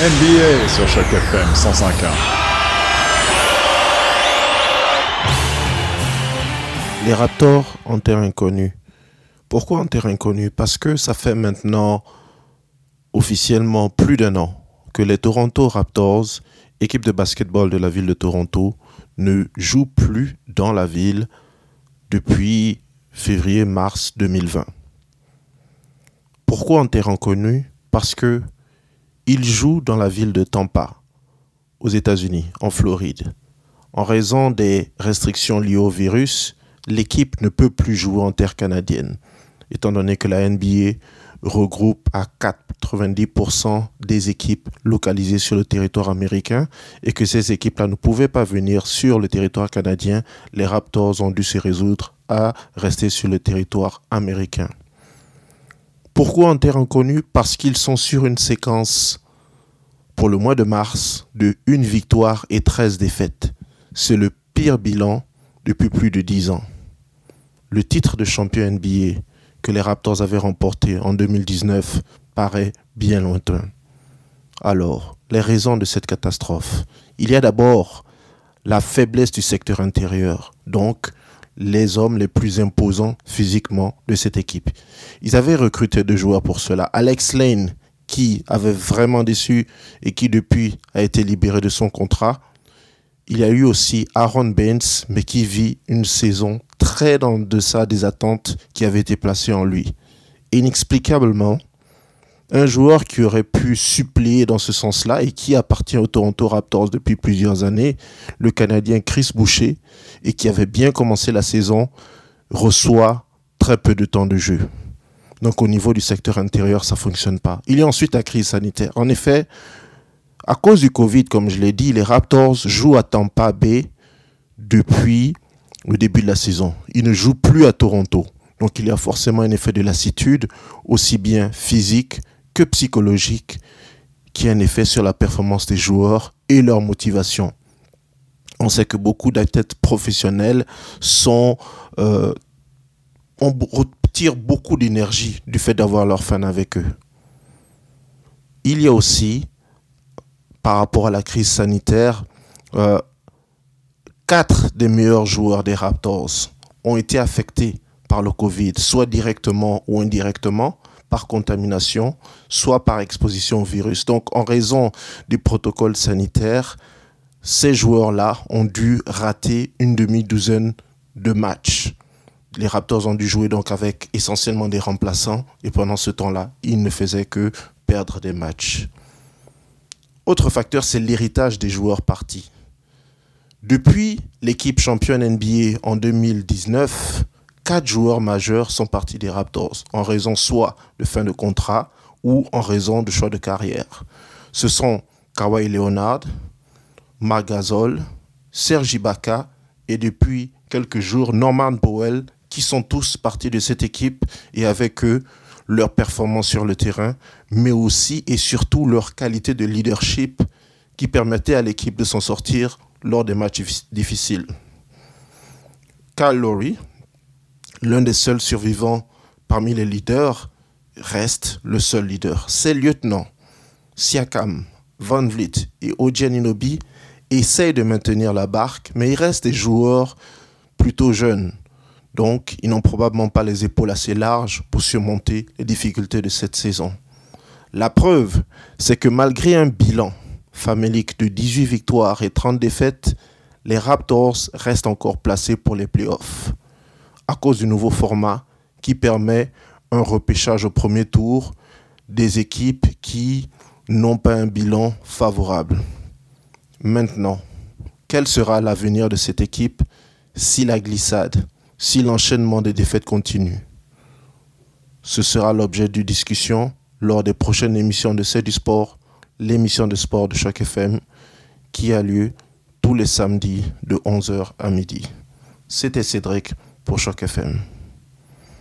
NBA sur Choc FM 105.1. Les Raptors en terre inconnue. Pourquoi en terre inconnue? Parce que ça fait maintenant officiellement plus d'un an que les Toronto Raptors, équipe de basketball de la ville de Toronto, ne jouent plus dans la ville depuis février-mars 2020. Pourquoi en terre inconnue? Parce que ils jouent dans la ville de Tampa, aux États-Unis, en Floride. En raison des restrictions liées au virus, l'équipe ne peut plus jouer en terre canadienne, étant donné que la NBA regroupe à 90% des équipes localisées sur le territoire américain et que ces équipes-là ne pouvaient pas venir sur le territoire canadien, les Raptors ont dû se résoudre à rester sur le territoire américain. Pourquoi en terre inconnue Parce qu'ils sont sur une séquence pour le mois de mars de une victoire et 13 défaites. C'est le pire bilan depuis plus de 10 ans. Le titre de champion NBA que les Raptors avaient remporté en 2019 paraît bien lointain. Alors, les raisons de cette catastrophe. Il y a d'abord la faiblesse du secteur intérieur, donc les hommes les plus imposants physiquement de cette équipe. Ils avaient recruté deux joueurs pour cela. Alex Lane, qui avait vraiment déçu et qui depuis a été libéré de son contrat. Il y a eu aussi Aaron Baines, mais qui vit une saison très en deçà des attentes qui avaient été placées en lui. Inexplicablement, un joueur qui aurait pu suppléer dans ce sens-là et qui appartient au Toronto Raptors depuis plusieurs années, le Canadien Chris Boucher, et qui avait bien commencé la saison, reçoit très peu de temps de jeu. Donc au niveau du secteur intérieur, ça ne fonctionne pas. Il y a ensuite la crise sanitaire. En effet, à cause du Covid, comme je l'ai dit, les Raptors jouent à Tampa Bay depuis le début de la saison. Ils ne jouent plus à Toronto. Donc il y a forcément un effet de lassitude, aussi bien physique que psychologique qui a un effet sur la performance des joueurs et leur motivation. On sait que beaucoup d'athlètes professionnels sont, euh, beaucoup d'énergie du fait d'avoir leurs fans avec eux. Il y a aussi, par rapport à la crise sanitaire, euh, quatre des meilleurs joueurs des Raptors ont été affectés par le Covid, soit directement ou indirectement par contamination, soit par exposition au virus. Donc, en raison du protocole sanitaire, ces joueurs-là ont dû rater une demi-douzaine de matchs. Les Raptors ont dû jouer donc avec essentiellement des remplaçants et pendant ce temps-là, ils ne faisaient que perdre des matchs. Autre facteur, c'est l'héritage des joueurs partis. Depuis l'équipe championne NBA en 2019, quatre joueurs majeurs sont partis des Raptors en raison soit de fin de contrat ou en raison de choix de carrière. Ce sont Kawhi Leonard, Marc Gasol, Serge Ibaka et depuis quelques jours Norman Powell qui sont tous partis de cette équipe et avec eux leur performance sur le terrain, mais aussi et surtout leur qualité de leadership qui permettait à l'équipe de s'en sortir lors des matchs difficiles. Kyle Lowry, l'un des seuls survivants parmi les leaders, reste le seul leader. Ses lieutenants, Siakam, Van Vliet et Ojen Inobi, essayent de maintenir la barque, mais ils restent des joueurs plutôt jeunes. Donc, ils n'ont probablement pas les épaules assez larges pour surmonter les difficultés de cette saison. La preuve, c'est que malgré un bilan famélique de 18 victoires et 30 défaites, les Raptors restent encore placés pour les playoffs à cause du nouveau format qui permet un repêchage au premier tour des équipes qui n'ont pas un bilan favorable. Maintenant, quel sera l'avenir de cette équipe si la glissade, si l'enchaînement des défaites continue? Ce sera l'objet de discussion lors des prochaines émissions de C'est du sport, l'émission de sport de chaque FM, qui a lieu tous les samedis de 11h à midi. C'était Cédric pour Choc FM.